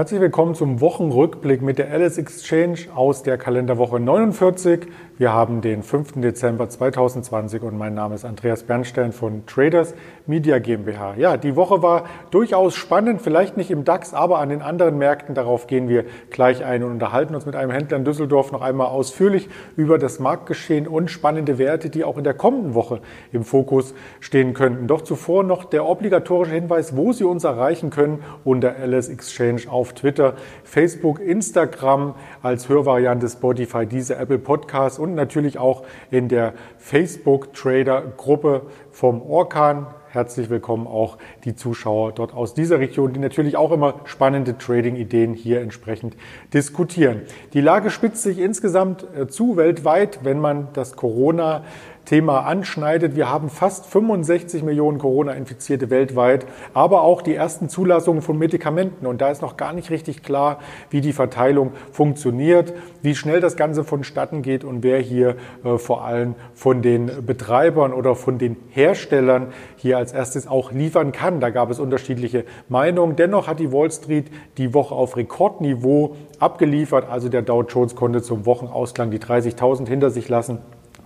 Herzlich willkommen zum Wochenrückblick mit der Alice Exchange aus der Kalenderwoche 49. Wir haben den 5. Dezember 2020 und mein Name ist Andreas Bernstein von Traders Media GmbH. Ja, die Woche war durchaus spannend, vielleicht nicht im DAX, aber an den anderen Märkten. Darauf gehen wir gleich ein und unterhalten uns mit einem Händler in Düsseldorf noch einmal ausführlich über das Marktgeschehen und spannende Werte, die auch in der kommenden Woche im Fokus stehen könnten. Doch zuvor noch der obligatorische Hinweis, wo Sie uns erreichen können unter Alice Exchange auf Twitter, Facebook, Instagram als Hörvariante Spotify, diese Apple Podcasts und natürlich auch in der Facebook Trader Gruppe vom Orkan. Herzlich willkommen auch die Zuschauer dort aus dieser Region, die natürlich auch immer spannende Trading-Ideen hier entsprechend diskutieren. Die Lage spitzt sich insgesamt äh, zu weltweit, wenn man das Corona Thema anschneidet. Wir haben fast 65 Millionen Corona-Infizierte weltweit, aber auch die ersten Zulassungen von Medikamenten. Und da ist noch gar nicht richtig klar, wie die Verteilung funktioniert, wie schnell das Ganze vonstatten geht und wer hier äh, vor allem von den Betreibern oder von den Herstellern hier als erstes auch liefern kann. Da gab es unterschiedliche Meinungen. Dennoch hat die Wall Street die Woche auf Rekordniveau abgeliefert. Also der Dow Jones konnte zum Wochenausklang die 30.000 hinter sich lassen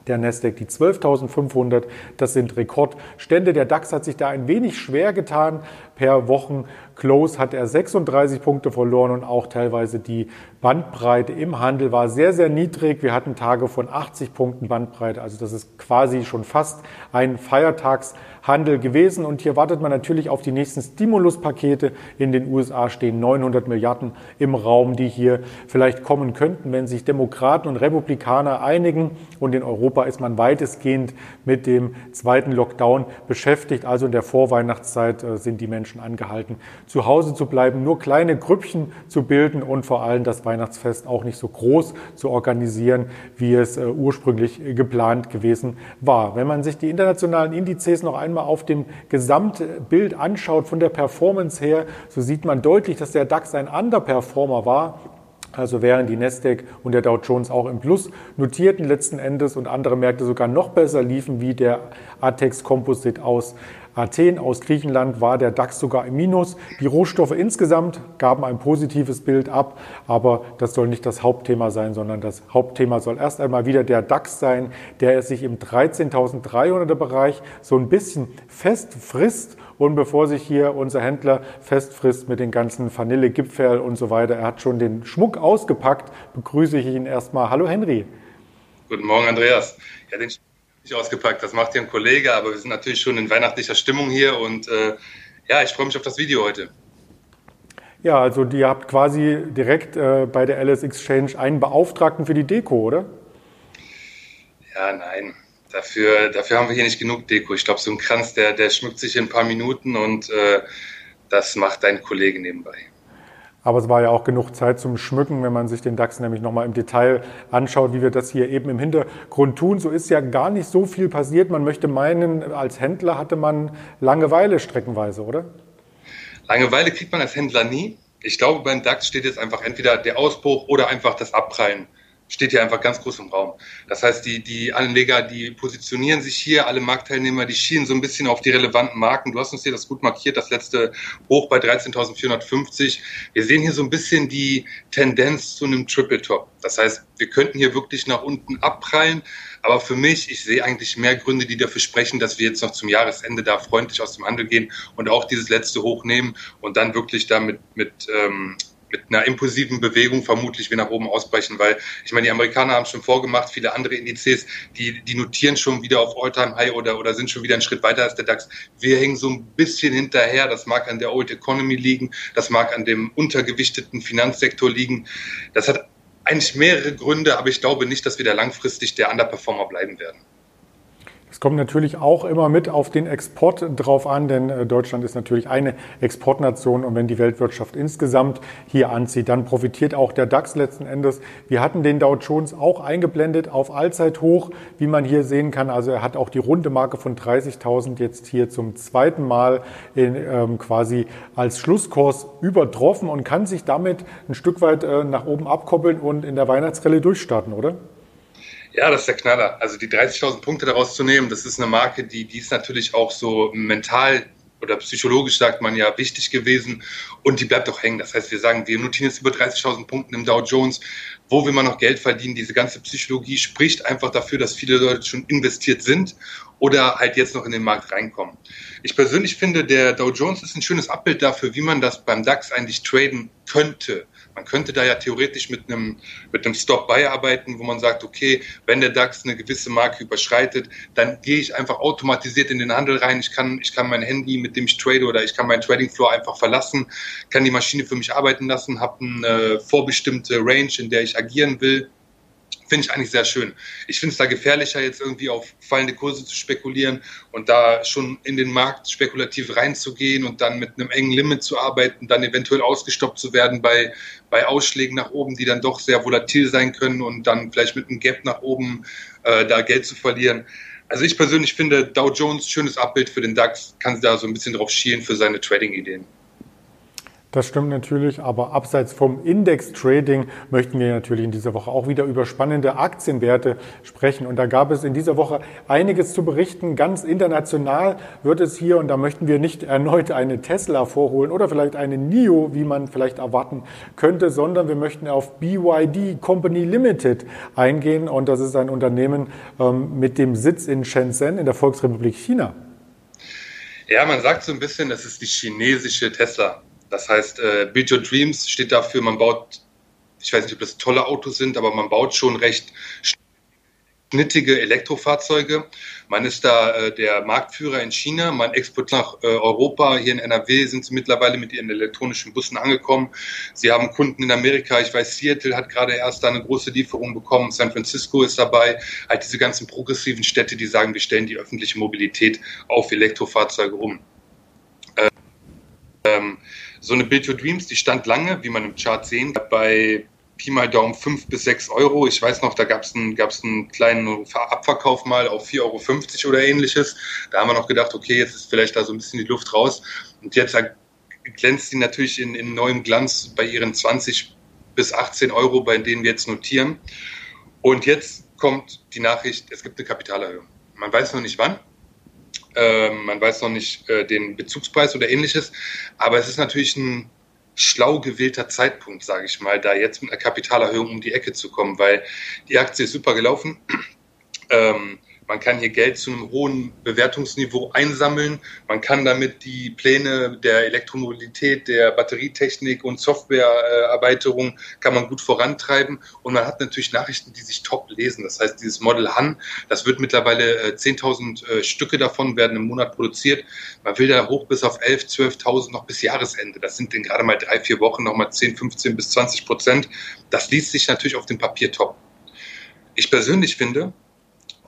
der Nasdaq die 12.500. Das sind Rekordstände. Der DAX hat sich da ein wenig schwer getan. Per Wochen-Close hat er 36 Punkte verloren und auch teilweise die Bandbreite im Handel war sehr, sehr niedrig. Wir hatten Tage von 80 Punkten Bandbreite. Also das ist quasi schon fast ein Feiertags Handel gewesen. Und hier wartet man natürlich auf die nächsten Stimuluspakete. In den USA stehen 900 Milliarden im Raum, die hier vielleicht kommen könnten, wenn sich Demokraten und Republikaner einigen. Und in Europa ist man weitestgehend mit dem zweiten Lockdown beschäftigt. Also in der Vorweihnachtszeit äh, sind die Menschen angehalten, zu Hause zu bleiben, nur kleine Grüppchen zu bilden und vor allem das Weihnachtsfest auch nicht so groß zu organisieren, wie es äh, ursprünglich geplant gewesen war. Wenn man sich die internationalen Indizes noch einmal einmal auf dem Gesamtbild anschaut, von der Performance her, so sieht man deutlich, dass der DAX ein Underperformer war. Also während die Nasdaq und der Dow Jones auch im Plus notierten letzten Endes und andere Märkte sogar noch besser liefen, wie der ATEX Composite aus Athen aus Griechenland war der DAX sogar im Minus. Die Rohstoffe insgesamt gaben ein positives Bild ab, aber das soll nicht das Hauptthema sein, sondern das Hauptthema soll erst einmal wieder der DAX sein, der sich im 13.300er Bereich so ein bisschen fest frisst und bevor sich hier unser Händler festfrisst mit den ganzen Vanillegipfel und so weiter, er hat schon den Schmuck ausgepackt, begrüße ich ihn erstmal. Hallo Henry. Guten Morgen, Andreas. Ja, den nicht ausgepackt, das macht hier ein Kollege, aber wir sind natürlich schon in weihnachtlicher Stimmung hier und äh, ja, ich freue mich auf das Video heute. Ja, also ihr habt quasi direkt äh, bei der LS Exchange einen Beauftragten für die Deko, oder? Ja, nein. Dafür, dafür haben wir hier nicht genug Deko. Ich glaube, so ein Kranz, der, der schmückt sich in ein paar Minuten und äh, das macht dein Kollege nebenbei. Aber es war ja auch genug Zeit zum Schmücken, wenn man sich den DAX nämlich nochmal im Detail anschaut, wie wir das hier eben im Hintergrund tun. So ist ja gar nicht so viel passiert. Man möchte meinen, als Händler hatte man Langeweile streckenweise, oder? Langeweile kriegt man als Händler nie. Ich glaube, beim DAX steht jetzt einfach entweder der Ausbruch oder einfach das Abprallen steht hier einfach ganz groß im Raum. Das heißt, die, die Anleger, die positionieren sich hier, alle Marktteilnehmer, die schienen so ein bisschen auf die relevanten Marken. Du hast uns hier das gut markiert, das letzte Hoch bei 13.450. Wir sehen hier so ein bisschen die Tendenz zu einem Triple Top. Das heißt, wir könnten hier wirklich nach unten abprallen. Aber für mich, ich sehe eigentlich mehr Gründe, die dafür sprechen, dass wir jetzt noch zum Jahresende da freundlich aus dem Handel gehen und auch dieses letzte Hoch nehmen und dann wirklich damit mit ähm, mit einer impulsiven Bewegung vermutlich wir nach oben ausbrechen, weil ich meine, die Amerikaner haben schon vorgemacht, viele andere Indizes, die, die notieren schon wieder auf Alltime high oder, oder sind schon wieder einen Schritt weiter als der DAX. Wir hängen so ein bisschen hinterher. Das mag an der Old Economy liegen, das mag an dem untergewichteten Finanzsektor liegen. Das hat eigentlich mehrere Gründe, aber ich glaube nicht, dass wir da langfristig der Underperformer bleiben werden. Es kommt natürlich auch immer mit auf den Export drauf an, denn äh, Deutschland ist natürlich eine Exportnation und wenn die Weltwirtschaft insgesamt hier anzieht, dann profitiert auch der DAX letzten Endes. Wir hatten den Dow Jones auch eingeblendet auf Allzeithoch, wie man hier sehen kann. Also er hat auch die runde Marke von 30.000 jetzt hier zum zweiten Mal in, ähm, quasi als Schlusskurs übertroffen und kann sich damit ein Stück weit äh, nach oben abkoppeln und in der Weihnachtsrallye durchstarten, oder? Ja, das ist der Knaller. Also die 30.000 Punkte daraus zu nehmen, das ist eine Marke, die, die ist natürlich auch so mental oder psychologisch sagt man ja wichtig gewesen und die bleibt auch hängen. Das heißt, wir sagen, wir notieren jetzt über 30.000 Punkten im Dow Jones. Wo will man noch Geld verdienen? Diese ganze Psychologie spricht einfach dafür, dass viele Leute schon investiert sind oder halt jetzt noch in den Markt reinkommen. Ich persönlich finde, der Dow Jones ist ein schönes Abbild dafür, wie man das beim DAX eigentlich traden könnte. Man könnte da ja theoretisch mit einem, mit einem Stop-Buy arbeiten, wo man sagt, okay, wenn der DAX eine gewisse Marke überschreitet, dann gehe ich einfach automatisiert in den Handel rein. Ich kann, ich kann mein Handy, mit dem ich trade oder ich kann meinen Trading Floor einfach verlassen, kann die Maschine für mich arbeiten lassen, habe eine vorbestimmte Range, in der ich agieren will finde ich eigentlich sehr schön. Ich finde es da gefährlicher, jetzt irgendwie auf fallende Kurse zu spekulieren und da schon in den Markt spekulativ reinzugehen und dann mit einem engen Limit zu arbeiten, dann eventuell ausgestoppt zu werden bei, bei Ausschlägen nach oben, die dann doch sehr volatil sein können und dann vielleicht mit einem Gap nach oben äh, da Geld zu verlieren. Also ich persönlich finde Dow Jones schönes Abbild für den DAX, kann da so ein bisschen drauf schielen für seine Trading-Ideen. Das stimmt natürlich, aber abseits vom Index-Trading möchten wir natürlich in dieser Woche auch wieder über spannende Aktienwerte sprechen. Und da gab es in dieser Woche einiges zu berichten. Ganz international wird es hier, und da möchten wir nicht erneut eine Tesla vorholen oder vielleicht eine NIO, wie man vielleicht erwarten könnte, sondern wir möchten auf BYD Company Limited eingehen. Und das ist ein Unternehmen ähm, mit dem Sitz in Shenzhen in der Volksrepublik China. Ja, man sagt so ein bisschen, das ist die chinesische Tesla. Das heißt, äh, Build Your Dreams steht dafür, man baut, ich weiß nicht, ob das tolle Autos sind, aber man baut schon recht schnittige Elektrofahrzeuge. Man ist da äh, der Marktführer in China, man exportiert nach äh, Europa. Hier in NRW sind sie mittlerweile mit ihren elektronischen Bussen angekommen. Sie haben Kunden in Amerika. Ich weiß, Seattle hat gerade erst eine große Lieferung bekommen. San Francisco ist dabei. Halt diese ganzen progressiven Städte, die sagen, wir stellen die öffentliche Mobilität auf Elektrofahrzeuge um. Ähm, so eine Build Your Dreams, die stand lange, wie man im Chart sehen bei Pi mal Daumen 5 bis 6 Euro. Ich weiß noch, da gab es einen, gab's einen kleinen Abverkauf mal auf 4,50 Euro oder ähnliches. Da haben wir noch gedacht, okay, jetzt ist vielleicht da so ein bisschen die Luft raus. Und jetzt glänzt sie natürlich in, in neuem Glanz bei ihren 20 bis 18 Euro, bei denen wir jetzt notieren. Und jetzt kommt die Nachricht, es gibt eine Kapitalerhöhung. Man weiß noch nicht wann, ähm, man weiß noch nicht äh, den Bezugspreis oder ähnliches. Aber es ist natürlich ein schlau gewählter Zeitpunkt, sage ich mal, da jetzt mit einer Kapitalerhöhung um die Ecke zu kommen, weil die Aktie ist super gelaufen. Ähm, man kann hier Geld zu einem hohen Bewertungsniveau einsammeln. Man kann damit die Pläne der Elektromobilität, der Batterietechnik und Softwareerweiterung kann man gut vorantreiben. Und man hat natürlich Nachrichten, die sich top lesen. Das heißt, dieses Model Han, das wird mittlerweile 10.000 äh, äh, Stücke davon werden im Monat produziert. Man will da hoch bis auf 11.000, 12.000 noch bis Jahresende. Das sind in gerade mal drei, vier Wochen nochmal 10, 15 bis 20 Prozent. Das liest sich natürlich auf dem Papier top. Ich persönlich finde,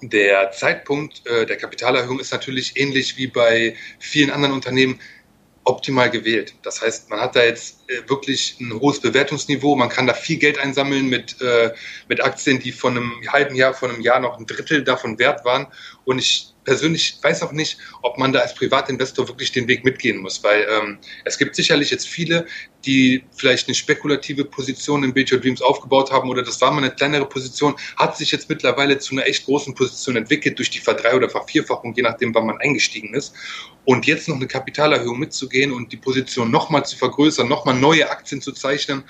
der Zeitpunkt äh, der Kapitalerhöhung ist natürlich ähnlich wie bei vielen anderen Unternehmen optimal gewählt. Das heißt, man hat da jetzt äh, wirklich ein hohes Bewertungsniveau, man kann da viel Geld einsammeln mit, äh, mit Aktien, die von einem halben Jahr, von einem Jahr noch ein Drittel davon wert waren. Und ich persönlich weiß auch nicht, ob man da als Privatinvestor wirklich den Weg mitgehen muss, weil ähm, es gibt sicherlich jetzt viele, die vielleicht eine spekulative Position in Build Your Dreams aufgebaut haben oder das war mal eine kleinere Position, hat sich jetzt mittlerweile zu einer echt großen Position entwickelt durch die Verdrei- oder Vervierfachung, je nachdem, wann man eingestiegen ist. Und jetzt noch eine Kapitalerhöhung mitzugehen und die Position nochmal zu vergrößern, nochmal neue Aktien zu zeichnen,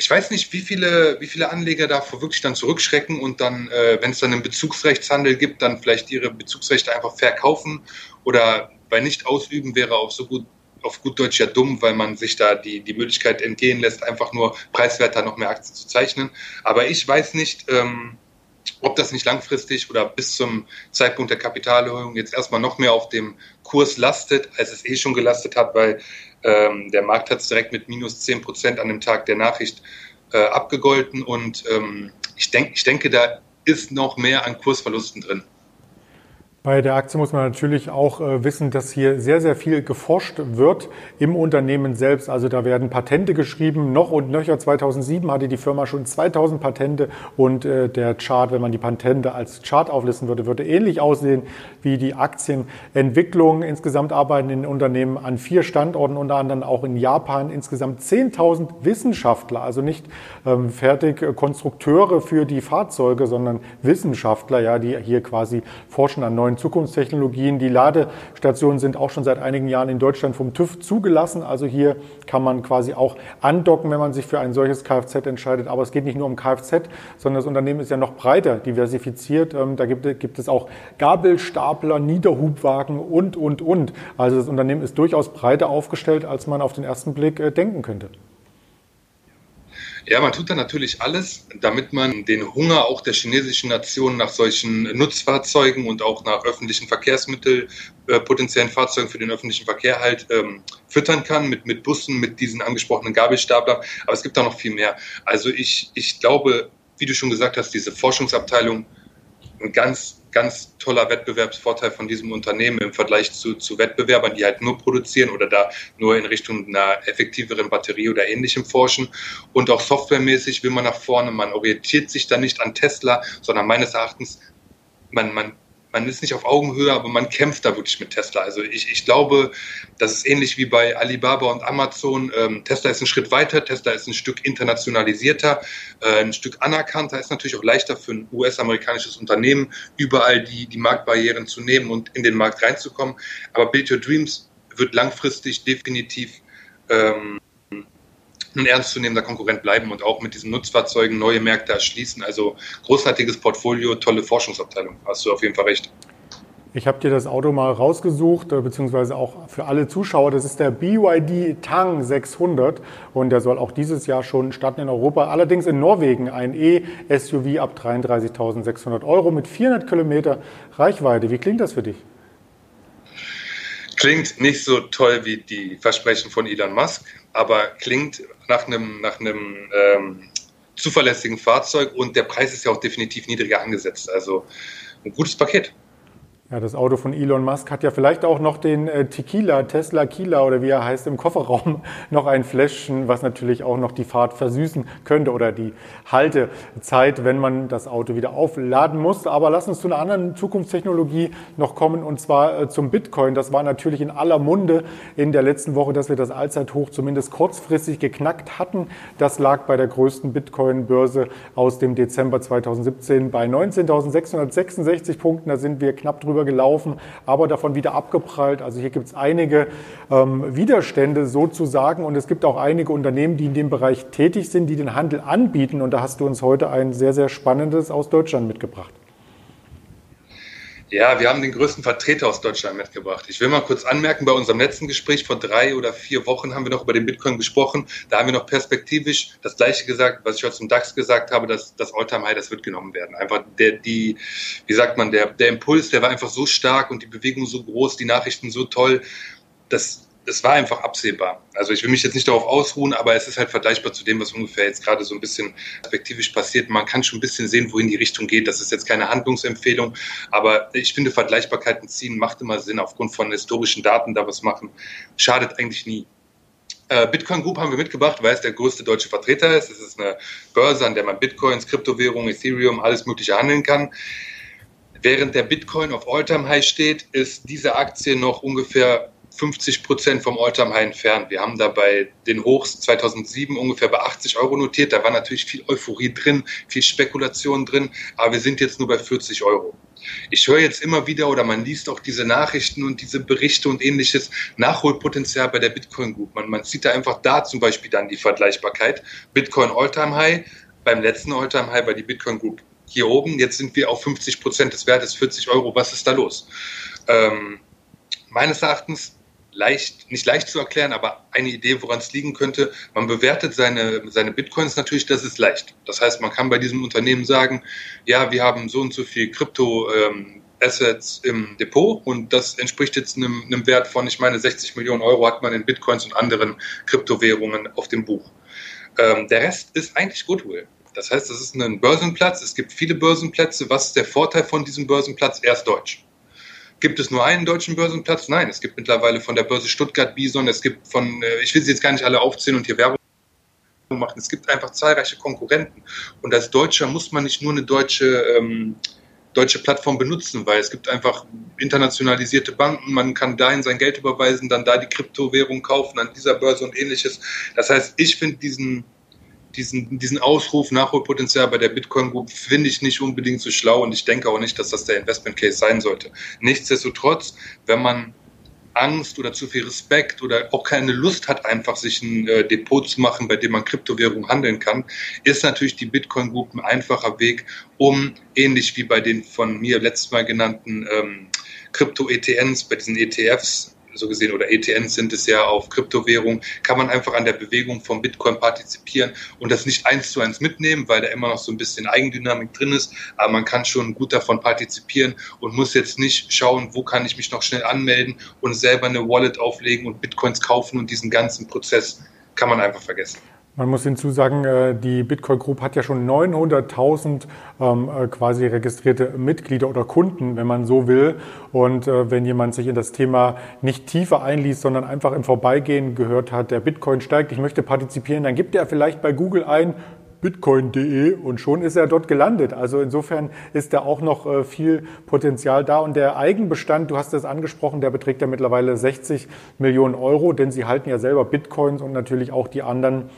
ich weiß nicht, wie viele, wie viele Anleger davor wirklich dann zurückschrecken und dann, äh, wenn es dann einen Bezugsrechtshandel gibt, dann vielleicht ihre Bezugsrechte einfach verkaufen oder bei nicht ausüben wäre auch so gut auf gut Deutsch ja dumm, weil man sich da die, die Möglichkeit entgehen lässt, einfach nur preiswerter noch mehr Aktien zu zeichnen. Aber ich weiß nicht, ähm, ob das nicht langfristig oder bis zum Zeitpunkt der Kapitalerhöhung jetzt erstmal noch mehr auf dem Kurs lastet, als es eh schon gelastet hat, weil ähm, der Markt hat es direkt mit minus 10 Prozent an dem Tag der Nachricht äh, abgegolten und ähm, ich, denk, ich denke, da ist noch mehr an Kursverlusten drin. Bei der Aktie muss man natürlich auch äh, wissen, dass hier sehr, sehr viel geforscht wird im Unternehmen selbst. Also da werden Patente geschrieben. Noch und nöcher 2007 hatte die Firma schon 2000 Patente und äh, der Chart, wenn man die Patente als Chart auflisten würde, würde ähnlich aussehen wie die Aktienentwicklung. Insgesamt arbeiten in Unternehmen an vier Standorten, unter anderem auch in Japan. Insgesamt 10.000 Wissenschaftler, also nicht ähm, fertig Konstrukteure für die Fahrzeuge, sondern Wissenschaftler, ja, die hier quasi forschen an neuen neuen Zukunftstechnologien. Die Ladestationen sind auch schon seit einigen Jahren in Deutschland vom TÜV zugelassen. Also hier kann man quasi auch andocken, wenn man sich für ein solches Kfz entscheidet. Aber es geht nicht nur um Kfz, sondern das Unternehmen ist ja noch breiter diversifiziert. Ähm, da gibt, gibt es auch Gabelstapler, Niederhubwagen und, und, und. Also das Unternehmen ist durchaus breiter aufgestellt, als man auf den ersten Blick äh, denken könnte. Ja, man tut da natürlich alles, damit man den Hunger auch der chinesischen Nation nach solchen Nutzfahrzeugen und auch nach öffentlichen Verkehrsmitteln, äh, potenziellen Fahrzeugen für den öffentlichen Verkehr halt ähm, füttern kann, mit, mit Bussen, mit diesen angesprochenen Gabelstaplern. Aber es gibt da noch viel mehr. Also ich, ich glaube, wie du schon gesagt hast, diese Forschungsabteilung ein ganz ganz toller Wettbewerbsvorteil von diesem Unternehmen im Vergleich zu, zu Wettbewerbern, die halt nur produzieren oder da nur in Richtung einer effektiveren Batterie oder ähnlichem forschen. Und auch softwaremäßig will man nach vorne. Man orientiert sich da nicht an Tesla, sondern meines Erachtens, man, man man ist nicht auf Augenhöhe, aber man kämpft da wirklich mit Tesla. Also ich, ich glaube, das ist ähnlich wie bei Alibaba und Amazon. Ähm, Tesla ist ein Schritt weiter, Tesla ist ein Stück internationalisierter, äh, ein Stück anerkannter, ist natürlich auch leichter für ein US-amerikanisches Unternehmen, überall die, die Marktbarrieren zu nehmen und in den Markt reinzukommen. Aber Build Your Dreams wird langfristig definitiv ähm, ein ernstzunehmender Konkurrent bleiben und auch mit diesen Nutzfahrzeugen neue Märkte erschließen. Also großartiges Portfolio, tolle Forschungsabteilung. Hast du auf jeden Fall recht. Ich habe dir das Auto mal rausgesucht, äh, beziehungsweise auch für alle Zuschauer. Das ist der BYD Tang 600 und der soll auch dieses Jahr schon starten in Europa. Allerdings in Norwegen ein E-SUV ab 33.600 Euro mit 400 Kilometer Reichweite. Wie klingt das für dich? Klingt nicht so toll wie die Versprechen von Elon Musk, aber klingt nach einem, nach einem ähm, zuverlässigen Fahrzeug und der Preis ist ja auch definitiv niedriger angesetzt. Also ein gutes Paket. Ja, das Auto von Elon Musk hat ja vielleicht auch noch den äh, Tequila, Tesla Kila oder wie er heißt, im Kofferraum noch ein Fläschchen, was natürlich auch noch die Fahrt versüßen könnte oder die Haltezeit, wenn man das Auto wieder aufladen muss. Aber lass uns zu einer anderen Zukunftstechnologie noch kommen und zwar äh, zum Bitcoin. Das war natürlich in aller Munde in der letzten Woche, dass wir das Allzeithoch zumindest kurzfristig geknackt hatten. Das lag bei der größten Bitcoin-Börse aus dem Dezember 2017 bei 19.666 Punkten. Da sind wir knapp drüber drüber gelaufen, aber davon wieder abgeprallt. Also hier gibt es einige ähm, Widerstände sozusagen und es gibt auch einige Unternehmen, die in dem Bereich tätig sind, die den Handel anbieten. Und da hast du uns heute ein sehr, sehr spannendes aus Deutschland mitgebracht. Ja, wir haben den größten Vertreter aus Deutschland mitgebracht. Ich will mal kurz anmerken, bei unserem letzten Gespräch vor drei oder vier Wochen haben wir noch über den Bitcoin gesprochen. Da haben wir noch perspektivisch das Gleiche gesagt, was ich heute zum DAX gesagt habe, dass das Alltime High, das wird genommen werden. Einfach der, die, wie sagt man, der, der Impuls, der war einfach so stark und die Bewegung so groß, die Nachrichten so toll, dass es war einfach absehbar. Also ich will mich jetzt nicht darauf ausruhen, aber es ist halt vergleichbar zu dem, was ungefähr jetzt gerade so ein bisschen perspektivisch passiert. Man kann schon ein bisschen sehen, wohin die Richtung geht. Das ist jetzt keine Handlungsempfehlung, aber ich finde, Vergleichbarkeiten ziehen macht immer Sinn, aufgrund von historischen Daten da was machen. Schadet eigentlich nie. Äh, Bitcoin Group haben wir mitgebracht, weil es der größte deutsche Vertreter ist. Es ist eine Börse, an der man Bitcoins, Kryptowährungen, Ethereum, alles Mögliche handeln kann. Während der Bitcoin auf All-Time High steht, ist diese Aktie noch ungefähr 50 Prozent vom Alltime High entfernt. Wir haben da bei den Hochs 2007 ungefähr bei 80 Euro notiert. Da war natürlich viel Euphorie drin, viel Spekulation drin, aber wir sind jetzt nur bei 40 Euro. Ich höre jetzt immer wieder oder man liest auch diese Nachrichten und diese Berichte und ähnliches Nachholpotenzial bei der Bitcoin Group. Man, man sieht da einfach da zum Beispiel dann die Vergleichbarkeit. Bitcoin Alltime High, beim letzten Alltime High war die Bitcoin Group hier oben. Jetzt sind wir auf 50 Prozent des Wertes, 40 Euro. Was ist da los? Ähm, meines Erachtens leicht, nicht leicht zu erklären, aber eine Idee, woran es liegen könnte. Man bewertet seine, seine Bitcoins natürlich, das ist leicht. Das heißt, man kann bei diesem Unternehmen sagen, ja, wir haben so und so viel Krypto, ähm, Assets im Depot und das entspricht jetzt einem, einem Wert von, ich meine, 60 Millionen Euro hat man in Bitcoins und anderen Kryptowährungen auf dem Buch. Ähm, der Rest ist eigentlich Goodwill. Das heißt, das ist ein Börsenplatz. Es gibt viele Börsenplätze. Was ist der Vorteil von diesem Börsenplatz? Er ist deutsch. Gibt es nur einen deutschen Börsenplatz? Nein, es gibt mittlerweile von der Börse Stuttgart Bison, es gibt von, äh, ich will sie jetzt gar nicht alle aufzählen und hier Werbung machen. Es gibt einfach zahlreiche Konkurrenten. Und als Deutscher muss man nicht nur eine deutsche, ähm, deutsche Plattform benutzen, weil es gibt einfach internationalisierte Banken, man kann dahin sein Geld überweisen, dann da die Kryptowährung kaufen an dieser Börse und ähnliches. Das heißt, ich finde diesen, diesen, diesen Ausruf Nachholpotenzial bei der Bitcoin Group finde ich nicht unbedingt so schlau und ich denke auch nicht, dass das der Investment Case sein sollte. Nichtsdestotrotz, wenn man Angst oder zu viel Respekt oder auch keine Lust hat, einfach sich ein äh, Depot zu machen, bei dem man Kryptowährung handeln kann, ist natürlich die Bitcoin Group ein einfacher Weg, um ähnlich wie bei den von mir letztes Mal genannten ähm, Krypto-ETNs, bei diesen ETFs, so gesehen, oder ETNs sind es ja auf Kryptowährung, kann man einfach an der Bewegung von Bitcoin partizipieren und das nicht eins zu eins mitnehmen, weil da immer noch so ein bisschen Eigendynamik drin ist. Aber man kann schon gut davon partizipieren und muss jetzt nicht schauen, wo kann ich mich noch schnell anmelden und selber eine Wallet auflegen und Bitcoins kaufen und diesen ganzen Prozess kann man einfach vergessen. Man muss hinzusagen, äh, die Bitcoin Group hat ja schon 900.000 ähm, äh, quasi registrierte Mitglieder oder Kunden, wenn man so will. Und äh, wenn jemand sich in das Thema nicht tiefer einliest, sondern einfach im Vorbeigehen gehört hat, der Bitcoin steigt, ich möchte partizipieren, dann gibt er vielleicht bei Google ein, bitcoin.de und schon ist er dort gelandet. Also insofern ist da auch noch viel Potenzial da. Und der Eigenbestand, du hast es angesprochen, der beträgt ja mittlerweile 60 Millionen Euro, denn sie halten ja selber Bitcoins und natürlich auch die anderen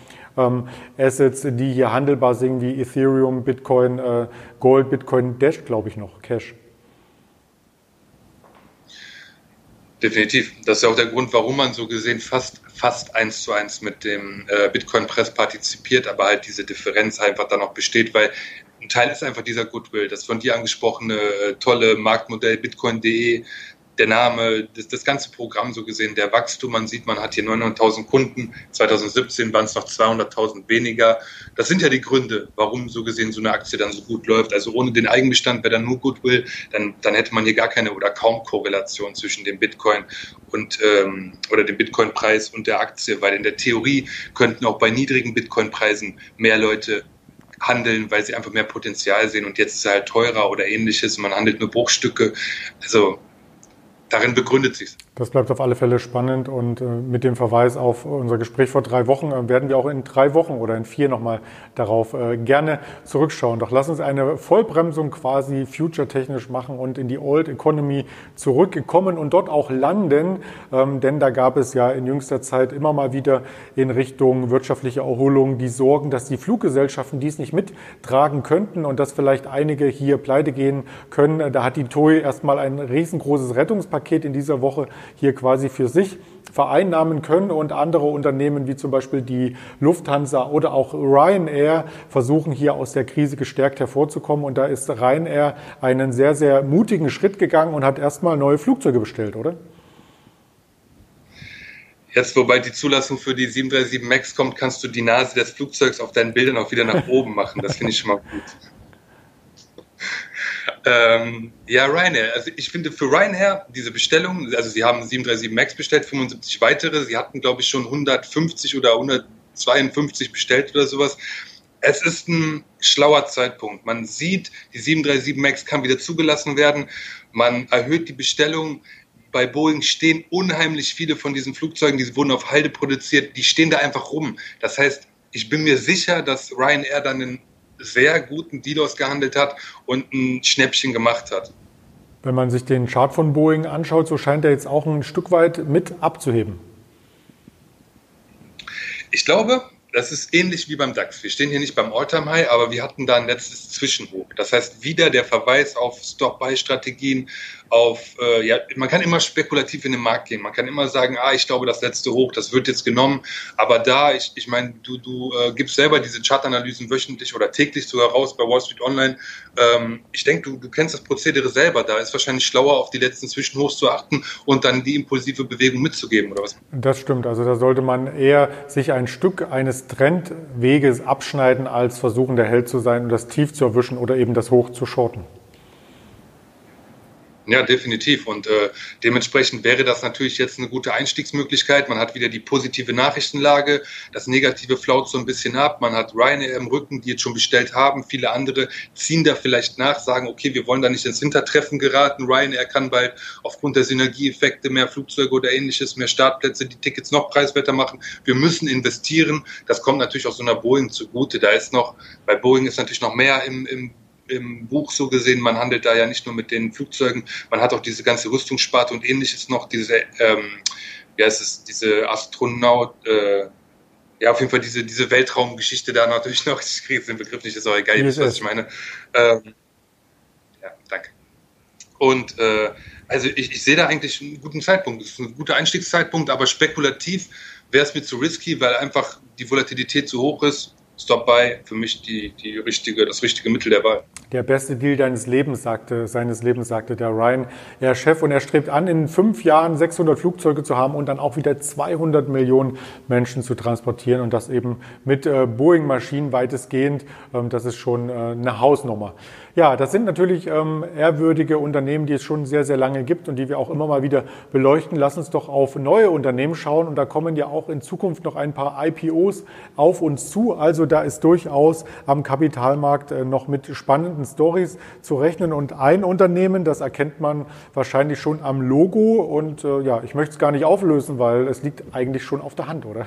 Assets, die hier handelbar sind, wie Ethereum, Bitcoin, äh, Gold, Bitcoin Dash, glaube ich noch, Cash. Definitiv. Das ist ja auch der Grund, warum man so gesehen fast, fast eins zu eins mit dem äh, Bitcoin-Press partizipiert, aber halt diese Differenz einfach dann noch besteht, weil ein Teil ist einfach dieser Goodwill, das von dir angesprochene äh, tolle Marktmodell Bitcoin.de, der Name, das, das ganze Programm so gesehen, der Wachstum, man sieht, man hat hier 900.000 Kunden, 2017 waren es noch 200.000 weniger. Das sind ja die Gründe, warum so gesehen so eine Aktie dann so gut läuft. Also ohne den Eigenbestand wäre dann nur Goodwill, dann, dann hätte man hier gar keine oder kaum Korrelation zwischen dem Bitcoin und ähm, oder dem Bitcoin-Preis und der Aktie, weil in der Theorie könnten auch bei niedrigen Bitcoin-Preisen mehr Leute handeln, weil sie einfach mehr Potenzial sehen und jetzt ist es halt teurer oder ähnliches. Man handelt nur Bruchstücke. Also darin begründet sich Das bleibt auf alle Fälle spannend und äh, mit dem Verweis auf unser Gespräch vor drei Wochen äh, werden wir auch in drei Wochen oder in vier nochmal darauf äh, gerne zurückschauen. Doch lass uns eine Vollbremsung quasi future-technisch machen und in die Old Economy zurückkommen und dort auch landen, ähm, denn da gab es ja in jüngster Zeit immer mal wieder in Richtung wirtschaftliche Erholung die Sorgen, dass die Fluggesellschaften dies nicht mittragen könnten und dass vielleicht einige hier pleite gehen können. Da hat die TOI erstmal ein riesengroßes Rettungspaket Paket in dieser Woche hier quasi für sich vereinnahmen können und andere Unternehmen wie zum Beispiel die Lufthansa oder auch Ryanair versuchen hier aus der Krise gestärkt hervorzukommen. Und da ist Ryanair einen sehr, sehr mutigen Schritt gegangen und hat erstmal neue Flugzeuge bestellt, oder? Jetzt, wobei die Zulassung für die 737 MAX kommt, kannst du die Nase des Flugzeugs auf deinen Bildern auch wieder nach oben machen. Das finde ich schon mal gut. Ähm, ja, Ryanair. Also ich finde für Ryanair diese Bestellung, also sie haben 737 MAX bestellt, 75 weitere. Sie hatten, glaube ich, schon 150 oder 152 bestellt oder sowas. Es ist ein schlauer Zeitpunkt. Man sieht, die 737 MAX kann wieder zugelassen werden. Man erhöht die Bestellung. Bei Boeing stehen unheimlich viele von diesen Flugzeugen, die wurden auf Halde produziert, die stehen da einfach rum. Das heißt, ich bin mir sicher, dass Ryanair dann einen sehr guten Deal ausgehandelt hat und ein Schnäppchen gemacht hat. Wenn man sich den Chart von Boeing anschaut, so scheint er jetzt auch ein Stück weit mit abzuheben. Ich glaube, das ist ähnlich wie beim DAX. Wir stehen hier nicht beim All-Time-High, aber wir hatten da ein letztes Zwischenhoch. Das heißt, wieder der Verweis auf Stop-Buy-Strategien, auf, äh, ja, man kann immer spekulativ in den Markt gehen. Man kann immer sagen, ah, ich glaube, das letzte Hoch, das wird jetzt genommen. Aber da, ich, ich meine, du, du äh, gibst selber diese Chartanalysen wöchentlich oder täglich sogar raus bei Wall Street Online. Ähm, ich denke, du, du kennst das Prozedere selber. Da ist wahrscheinlich schlauer, auf die letzten Zwischenhochs zu achten und dann die impulsive Bewegung mitzugeben, oder was? Das stimmt. Also da sollte man eher sich ein Stück eines Trendweges abschneiden, als versuchen, der Held zu sein und das Tief zu erwischen oder eben das Hoch zu shorten. Ja, definitiv. Und äh, dementsprechend wäre das natürlich jetzt eine gute Einstiegsmöglichkeit. Man hat wieder die positive Nachrichtenlage, das Negative flaut so ein bisschen ab. Man hat Ryanair im Rücken, die jetzt schon bestellt haben. Viele andere ziehen da vielleicht nach, sagen, okay, wir wollen da nicht ins Hintertreffen geraten. Ryanair kann bald aufgrund der Synergieeffekte mehr Flugzeuge oder ähnliches, mehr Startplätze, die Tickets noch preiswerter machen. Wir müssen investieren. Das kommt natürlich auch so einer Boeing zugute. Da ist noch, bei Boeing ist natürlich noch mehr im, im im Buch so gesehen, man handelt da ja nicht nur mit den Flugzeugen, man hat auch diese ganze Rüstungssparte und ähnliches noch, diese, ähm, wie heißt es, diese Astronaut, äh, ja, auf jeden Fall diese, diese Weltraumgeschichte da natürlich noch. Ich kriege den Begriff nicht, ist auch egal, ihr wisst, was ich meine. Ähm, ja, danke. Und äh, also ich, ich sehe da eigentlich einen guten Zeitpunkt. Das ist ein guter Einstiegszeitpunkt, aber spekulativ wäre es mir zu risky, weil einfach die Volatilität zu hoch ist. Stop by für mich die, die richtige, das richtige Mittel der Wahl. Der beste Deal deines Lebens, sagte, seines Lebens, sagte der Ryan. Er Chef und er strebt an, in fünf Jahren 600 Flugzeuge zu haben und dann auch wieder 200 Millionen Menschen zu transportieren und das eben mit äh, Boeing-Maschinen weitestgehend. Ähm, das ist schon äh, eine Hausnummer. Ja, das sind natürlich ähm, ehrwürdige Unternehmen, die es schon sehr, sehr lange gibt und die wir auch immer mal wieder beleuchten. Lass uns doch auf neue Unternehmen schauen und da kommen ja auch in Zukunft noch ein paar IPOs auf uns zu. Also da ist durchaus am Kapitalmarkt äh, noch mit spannenden Stories zu rechnen und ein Unternehmen, das erkennt man wahrscheinlich schon am Logo und äh, ja, ich möchte es gar nicht auflösen, weil es liegt eigentlich schon auf der Hand, oder?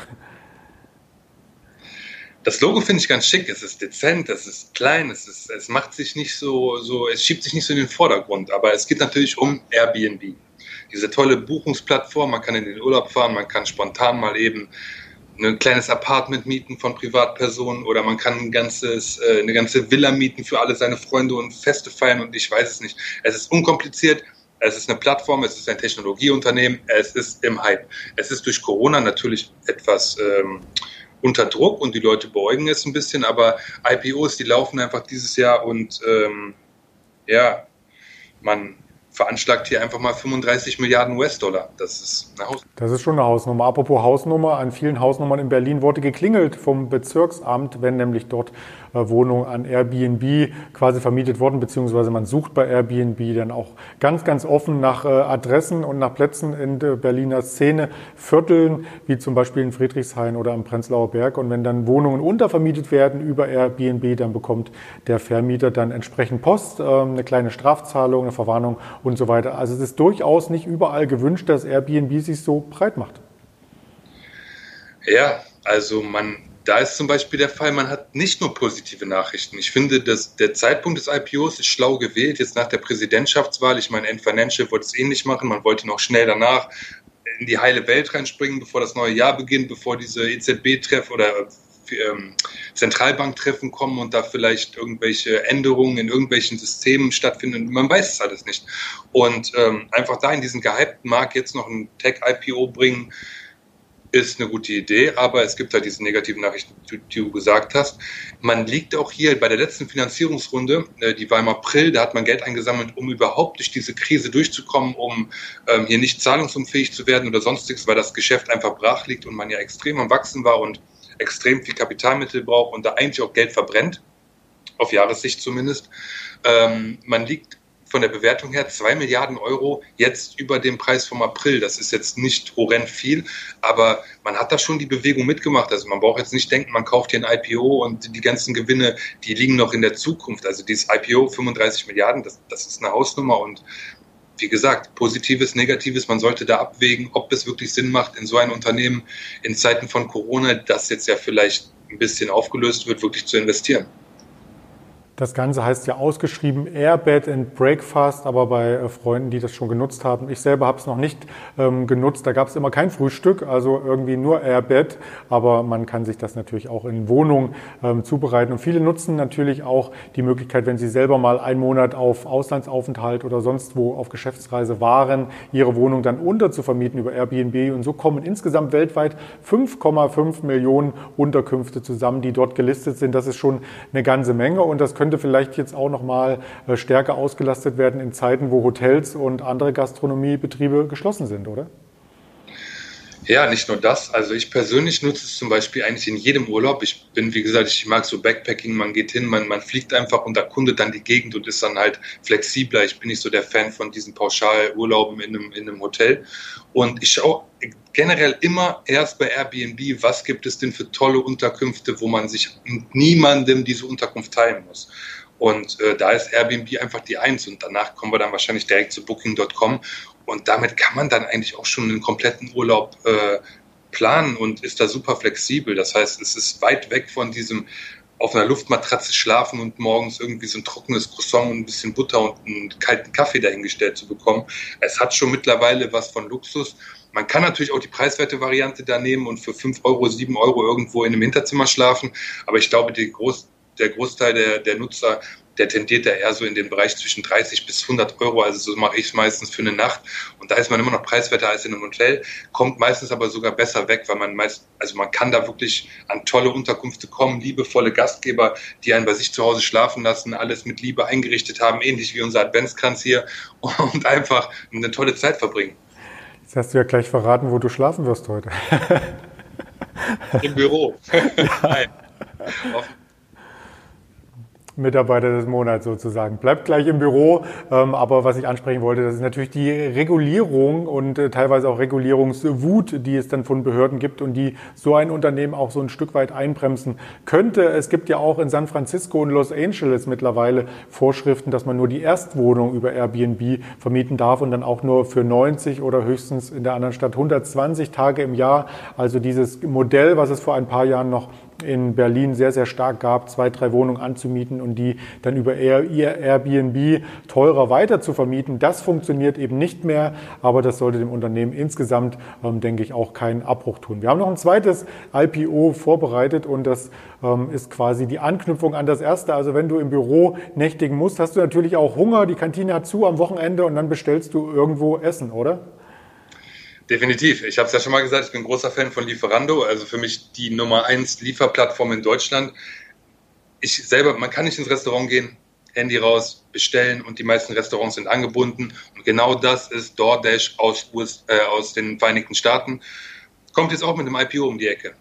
das Logo finde ich ganz schick. Es ist dezent, es ist klein, es, ist, es macht sich nicht so, so, es schiebt sich nicht so in den Vordergrund. Aber es geht natürlich um Airbnb. Diese tolle Buchungsplattform, man kann in den Urlaub fahren, man kann spontan mal eben ein kleines Apartment mieten von Privatpersonen oder man kann ein ganzes, äh, eine ganze Villa mieten für alle seine Freunde und Feste feiern und ich weiß es nicht. Es ist unkompliziert, es ist eine Plattform, es ist ein Technologieunternehmen, es ist im Hype. Es ist durch Corona natürlich etwas ähm, unter Druck und die Leute beäugen es ein bisschen, aber IPOs, die laufen einfach dieses Jahr und ähm, ja, man veranschlagt hier einfach mal 35 Milliarden US-Dollar. Das ist eine Hausnummer. Das ist schon eine Hausnummer. Apropos Hausnummer, an vielen Hausnummern in Berlin wurde geklingelt vom Bezirksamt, wenn nämlich dort Wohnungen an Airbnb quasi vermietet wurden, beziehungsweise man sucht bei Airbnb dann auch ganz, ganz offen nach äh, Adressen und nach Plätzen in der Berliner Szene, Vierteln, wie zum Beispiel in Friedrichshain oder am Prenzlauer Berg. Und wenn dann Wohnungen untervermietet werden über Airbnb, dann bekommt der Vermieter dann entsprechend Post, ähm, eine kleine Strafzahlung, eine Verwarnung und so weiter. Also es ist durchaus nicht überall gewünscht, dass Airbnb sich so breit macht. Ja, also man da ist zum Beispiel der Fall, man hat nicht nur positive Nachrichten. Ich finde, dass der Zeitpunkt des IPOs ist schlau gewählt, jetzt nach der Präsidentschaftswahl. Ich meine, N Financial wollte es ähnlich machen. Man wollte noch schnell danach in die heile Welt reinspringen, bevor das neue Jahr beginnt, bevor diese EZB-Treff oder ähm, Zentralbanktreffen kommen und da vielleicht irgendwelche Änderungen in irgendwelchen Systemen stattfinden. Man weiß es alles nicht. Und ähm, einfach da in diesen gehypten Markt jetzt noch ein Tech-IPO bringen, ist eine gute Idee, aber es gibt halt diese negativen Nachrichten, die, du gesagt hast. Man liegt auch hier bei der letzten Finanzierungsrunde, äh, die war im April, da hat man Geld eingesammelt, um überhaupt durch diese Krise durchzukommen, um ähm, hier nicht zahlungsunfähig zu werden oder sonstiges, weil das Geschäft einfach brach liegt und man ja extrem am Wachsen war und extrem viel Kapitalmittel braucht und da eigentlich auch Geld verbrennt, auf Jahressicht zumindest. Ähm, man liegt von der Bewertung her 2 Milliarden Euro jetzt über dem Preis vom April. Das ist jetzt nicht horrend viel, aber man hat da schon die Bewegung mitgemacht. Also man braucht jetzt nicht denken, man kauft hier ein IPO und die ganzen Gewinne, die liegen noch in der Zukunft. Also dieses IPO 35 Milliarden, das, das ist eine Hausnummer und wie gesagt, Positives, Negatives, man sollte da abwägen, ob es wirklich Sinn macht, in so ein Unternehmen in Zeiten von Corona, das jetzt ja vielleicht ein bisschen aufgelöst wird, wirklich zu investieren. Das Ganze heißt ja ausgeschrieben Airbed and Breakfast, aber bei äh, Freunden, die das schon genutzt haben. Ich selber habe es noch nicht ähm, genutzt. Da gab es immer kein Frühstück, also irgendwie nur Airbed. Aber man kann sich das natürlich auch in Wohnungen ähm, zubereiten. Und viele nutzen natürlich auch die Möglichkeit, wenn sie selber mal einen Monat auf Auslandsaufenthalt oder sonst wo auf Geschäftsreise waren, ihre Wohnung dann unterzuvermieten über Airbnb. Und so kommen insgesamt weltweit 5,5 Millionen Unterkünfte zusammen, die dort gelistet sind. Das ist schon eine ganze Menge und das können könnte vielleicht jetzt auch noch mal äh, stärker ausgelastet werden in Zeiten, wo Hotels und andere Gastronomiebetriebe geschlossen sind, oder? Ja, nicht nur das. Also ich persönlich nutze es zum Beispiel eigentlich in jedem Urlaub. Ich bin, wie gesagt, ich mag so Backpacking, man geht hin, man, man fliegt einfach und erkundet dann die Gegend und ist dann halt flexibler. Ich bin nicht so der Fan von diesen Pauschalurlauben in einem, in einem Hotel. Und ich schaue generell immer erst bei Airbnb, was gibt es denn für tolle Unterkünfte, wo man sich mit niemandem diese Unterkunft teilen muss. Und äh, da ist Airbnb einfach die Eins und danach kommen wir dann wahrscheinlich direkt zu Booking.com und damit kann man dann eigentlich auch schon einen kompletten Urlaub äh, planen und ist da super flexibel. Das heißt, es ist weit weg von diesem auf einer Luftmatratze schlafen und morgens irgendwie so ein trockenes Croissant und ein bisschen Butter und einen kalten Kaffee dahingestellt zu bekommen. Es hat schon mittlerweile was von Luxus Man kann natürlich auch die preiswerte Variante da nehmen und für 5 Euro, 7 Euro irgendwo in einem Hinterzimmer schlafen. Aber ich glaube, Groß, der Großteil der, der Nutzer der tendiert ja eher so in den Bereich zwischen 30 bis 100 Euro. Also so mache ich es meistens für eine Nacht. Und da ist man immer noch preiswerter als in einem Hotel, kommt meistens aber sogar besser weg, weil man meist, also man kann da wirklich an tolle Unterkünfte kommen, liebevolle Gastgeber, die einen bei sich zu Hause schlafen lassen, alles mit Liebe eingerichtet haben, ähnlich wie unser Adventskranz hier und einfach eine tolle Zeit verbringen. Jetzt hast du ja gleich verraten, wo du schlafen wirst heute. Im Büro. Nein. Mitarbeiter des Monats sozusagen. Bleibt gleich im Büro, ähm, aber was ich ansprechen wollte, das ist natürlich die Regulierung und äh, teilweise auch Regulierungswut, die es dann von Behörden gibt und die so ein Unternehmen auch so ein Stück weit einbremsen könnte. Es gibt ja auch in San Francisco und Los Angeles mittlerweile Vorschriften, dass man nur die Erstwohnung über Airbnb vermieten darf und dann auch nur für 90 oder höchstens in der anderen Stadt 120 Tage im Jahr. Also dieses Modell, was es vor ein paar Jahren noch in Berlin sehr, sehr stark gab, zwei, drei Wohnungen anzumieten und die dann über Airbnb teurer weiter zu vermieten. Das funktioniert eben nicht mehr, aber das sollte dem Unternehmen insgesamt, ähm, denke ich, auch keinen Abbruch tun. Wir haben noch ein zweites IPO vorbereitet und das ähm, ist quasi die Anknüpfung an das erste. Also wenn du im Büro nächtigen musst, hast du natürlich auch Hunger, die Kantine hat zu am Wochenende und dann bestellst du irgendwo Essen, oder? Definitiv. Ich habe es ja schon mal gesagt, ich bin großer Fan von Lieferando, also für mich die Nummer eins Lieferplattform in Deutschland. Ich selber, man kann nicht ins Restaurant gehen, Handy raus, bestellen und die meisten Restaurants sind angebunden. Und genau das ist DoorDash aus, äh, aus den Vereinigten Staaten. Kommt jetzt auch mit einem IPO um die Ecke.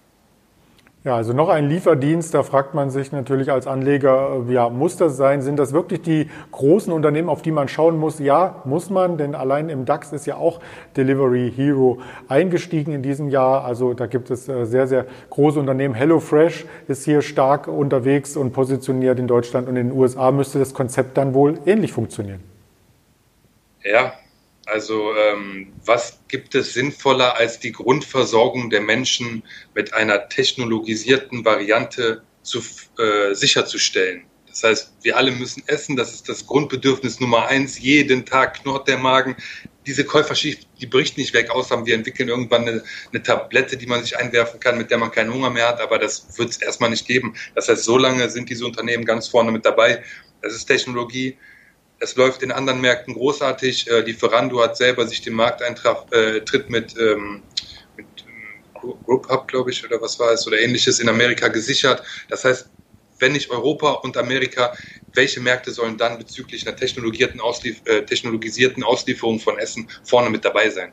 Ja, also noch ein Lieferdienst, da fragt man sich natürlich als Anleger, äh, ja, muss das sein? Sind das wirklich die großen Unternehmen, auf die man schauen muss? Ja, muss man, denn allein im DAX ist ja auch Delivery Hero eingestiegen in diesem Jahr. Also da gibt es äh, sehr, sehr große Unternehmen. HelloFresh ist hier stark unterwegs und positioniert in Deutschland und in den USA müsste das Konzept dann wohl ähnlich funktionieren. Ja, also ähm, was gibt es sinnvoller als die Grundversorgung der Menschen mit einer technologisierten Variante zu, äh, sicherzustellen? Das heißt, wir alle müssen essen, das ist das Grundbedürfnis Nummer eins. Jeden Tag knurrt der Magen. Diese Käuferschicht, die bricht nicht weg, außer wir entwickeln irgendwann eine, eine Tablette, die man sich einwerfen kann, mit der man keinen Hunger mehr hat, aber das wird es erstmal nicht geben. Das heißt, so lange sind diese Unternehmen ganz vorne mit dabei. Das ist Technologie. Es läuft in anderen Märkten großartig. Äh, Lieferando hat selber sich den Markteintritt äh, mit, ähm, mit ähm, Group Hub, glaube ich, oder was war es, oder ähnliches in Amerika gesichert. Das heißt, wenn nicht Europa und Amerika, welche Märkte sollen dann bezüglich einer technologisierten, Auslief äh, technologisierten Auslieferung von Essen vorne mit dabei sein?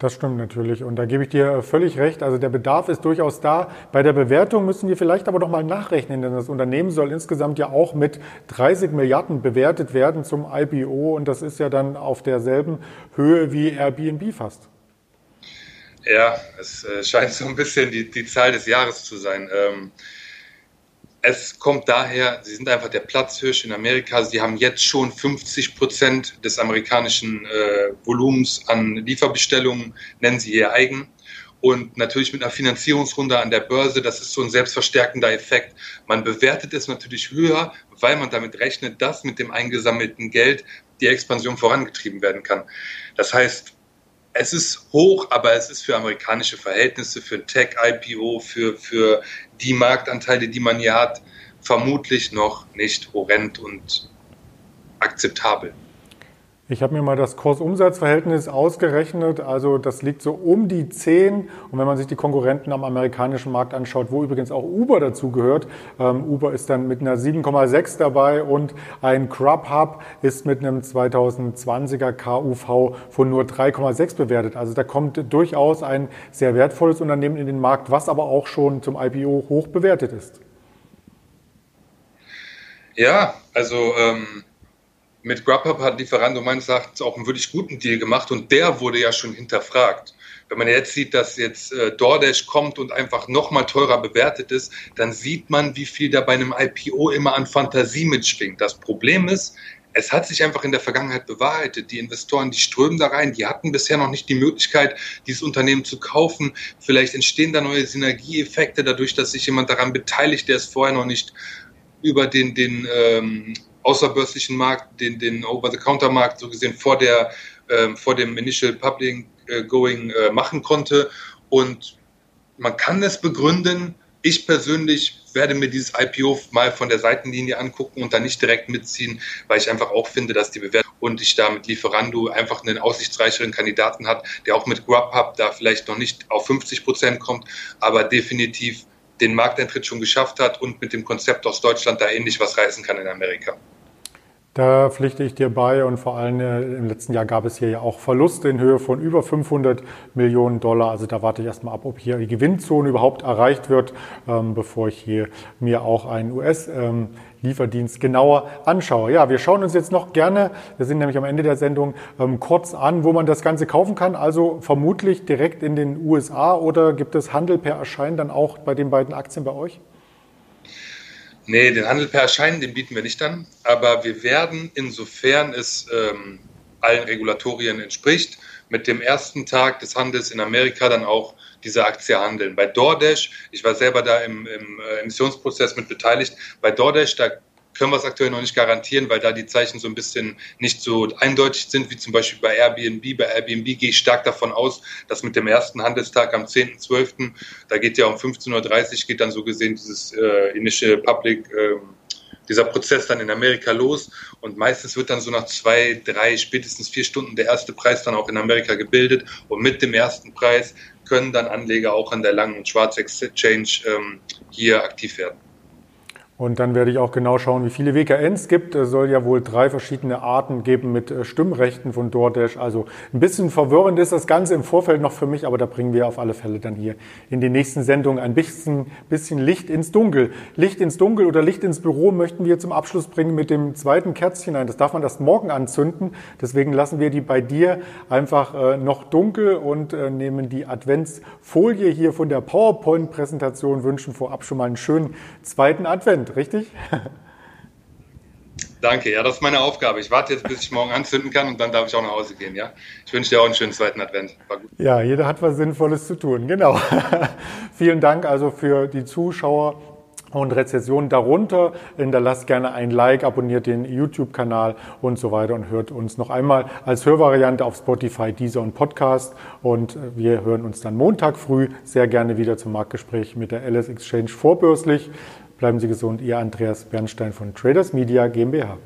Das stimmt natürlich. Und da gebe ich dir völlig recht. Also der Bedarf ist durchaus da. Bei der Bewertung müssen wir vielleicht aber noch mal nachrechnen, denn das Unternehmen soll insgesamt ja auch mit 30 Milliarden bewertet werden zum IPO. Und das ist ja dann auf derselben Höhe wie Airbnb fast. Ja, es äh, scheint so ein bisschen die, die Zahl des Jahres zu sein. Ähm, es kommt daher, sie sind einfach der Platzhirsch in Amerika. Sie haben jetzt schon 50 Prozent des amerikanischen äh, Volumens an Lieferbestellungen, nennen sie ihr eigen. Und natürlich mit einer Finanzierungsrunde an der Börse, das ist so ein selbstverstärkender Effekt. Man bewertet es natürlich höher, weil man damit rechnet, dass mit dem eingesammelten Geld die Expansion vorangetrieben werden kann. Das heißt, es ist hoch, aber es ist für amerikanische Verhältnisse, für Tech-IPO, für, für die Marktanteile, die man hier hat, vermutlich noch nicht horrend und akzeptabel. Ich habe mir mal das Kursumsatzverhältnis ausgerechnet. Also das liegt so um die 10. Und wenn man sich die Konkurrenten am amerikanischen Markt anschaut, wo übrigens auch Uber dazu gehört, ähm, Uber ist dann mit einer 7,6 dabei und ein Grubhub ist mit einem 2020er KUV von nur 3,6 bewertet. Also da kommt durchaus ein sehr wertvolles Unternehmen in den Markt, was aber auch schon zum IPO hoch bewertet ist. Ja, also ähm mit Grubhub hat Lieferando meines Erachtens auch einen wirklich guten Deal gemacht und der wurde ja schon hinterfragt. Wenn man jetzt sieht, dass jetzt äh, DoorDash kommt und einfach nochmal teurer bewertet ist, dann sieht man, wie viel da bei einem IPO immer an Fantasie mitschwingt. Das Problem ist, es hat sich einfach in der Vergangenheit bewahrheitet. Die Investoren, die strömen da rein, die hatten bisher noch nicht die Möglichkeit, dieses Unternehmen zu kaufen. Vielleicht entstehen da neue Synergieeffekte dadurch, dass sich jemand daran beteiligt, der es vorher noch nicht über den, den ähm, außerbörslichen Markt, den, den Over-the-Counter-Markt so gesehen vor der äh, vor dem Initial Public äh, Going äh, machen konnte. Und man kann es begründen. Ich persönlich werde mir dieses IPO mal von der Seitenlinie angucken und dann nicht direkt mitziehen, weil ich einfach auch finde, dass die Bewertung und ich da mit Lieferando einfach einen aussichtsreicheren Kandidaten hat, der auch mit Grubhub da vielleicht noch nicht auf 50 Prozent kommt, aber definitiv den Markteintritt schon geschafft hat und mit dem Konzept aus Deutschland da ähnlich was reißen kann in Amerika. Da pflichte ich dir bei und vor allem äh, im letzten Jahr gab es hier ja auch Verluste in Höhe von über 500 Millionen Dollar. Also da warte ich erstmal ab, ob hier die Gewinnzone überhaupt erreicht wird, ähm, bevor ich hier mir auch einen US-Lieferdienst ähm, genauer anschaue. Ja, wir schauen uns jetzt noch gerne, wir sind nämlich am Ende der Sendung, ähm, kurz an, wo man das Ganze kaufen kann. Also vermutlich direkt in den USA oder gibt es Handel per Erscheinen dann auch bei den beiden Aktien bei euch? Nee, den Handel per Erscheinen, den bieten wir nicht an. Aber wir werden, insofern es ähm, allen Regulatorien entspricht, mit dem ersten Tag des Handels in Amerika dann auch diese Aktie handeln. Bei DoorDash, ich war selber da im, im äh, Emissionsprozess mit beteiligt, bei DoorDash, da können wir es aktuell noch nicht garantieren, weil da die Zeichen so ein bisschen nicht so eindeutig sind, wie zum Beispiel bei Airbnb. Bei Airbnb gehe ich stark davon aus, dass mit dem ersten Handelstag am 10.12., da geht ja um 15.30 Uhr, geht dann so gesehen dieses äh, Initial Public, äh, dieser Prozess dann in Amerika los. Und meistens wird dann so nach zwei, drei, spätestens vier Stunden der erste Preis dann auch in Amerika gebildet. Und mit dem ersten Preis können dann Anleger auch an der Lang- und Schwarz-Exchange ähm, hier aktiv werden. Und dann werde ich auch genau schauen, wie viele WKNs gibt. Es soll ja wohl drei verschiedene Arten geben mit äh, Stimmrechten von DoorDash. Also ein bisschen verwirrend ist das Ganze im Vorfeld noch für mich, aber da bringen wir auf alle Fälle dann hier in den nächsten Sendungen ein bisschen, bisschen Licht ins Dunkel. Licht ins Dunkel oder Licht ins Büro möchten wir zum Abschluss bringen mit dem zweiten Kerzchen ein. Das darf man erst morgen anzünden. Deswegen lassen wir die bei dir einfach äh, noch dunkel und äh, nehmen die Adventsfolie hier von der PowerPoint-Präsentation, wünschen vorab schon mal einen schönen zweiten Advent richtig? Danke, ja, das ist meine Aufgabe. Ich warte jetzt, bis ich morgen anzünden kann und dann darf ich auch nach Hause gehen, ja? Ich wünsche dir auch einen schönen zweiten Advent. Ja, jeder hat was Sinnvolles zu tun, genau. Vielen Dank also für die Zuschauer und Rezessionen darunter. Hinterlasst gerne ein Like, abonniert den YouTube-Kanal und so weiter und hört uns noch einmal als Hörvariante auf Spotify, Deezer und Podcast. Und wir hören uns dann Montag früh sehr gerne wieder zum Marktgespräch mit der LS Exchange vorbörslich. Bleiben Sie gesund, Ihr Andreas Bernstein von Traders Media GmbH.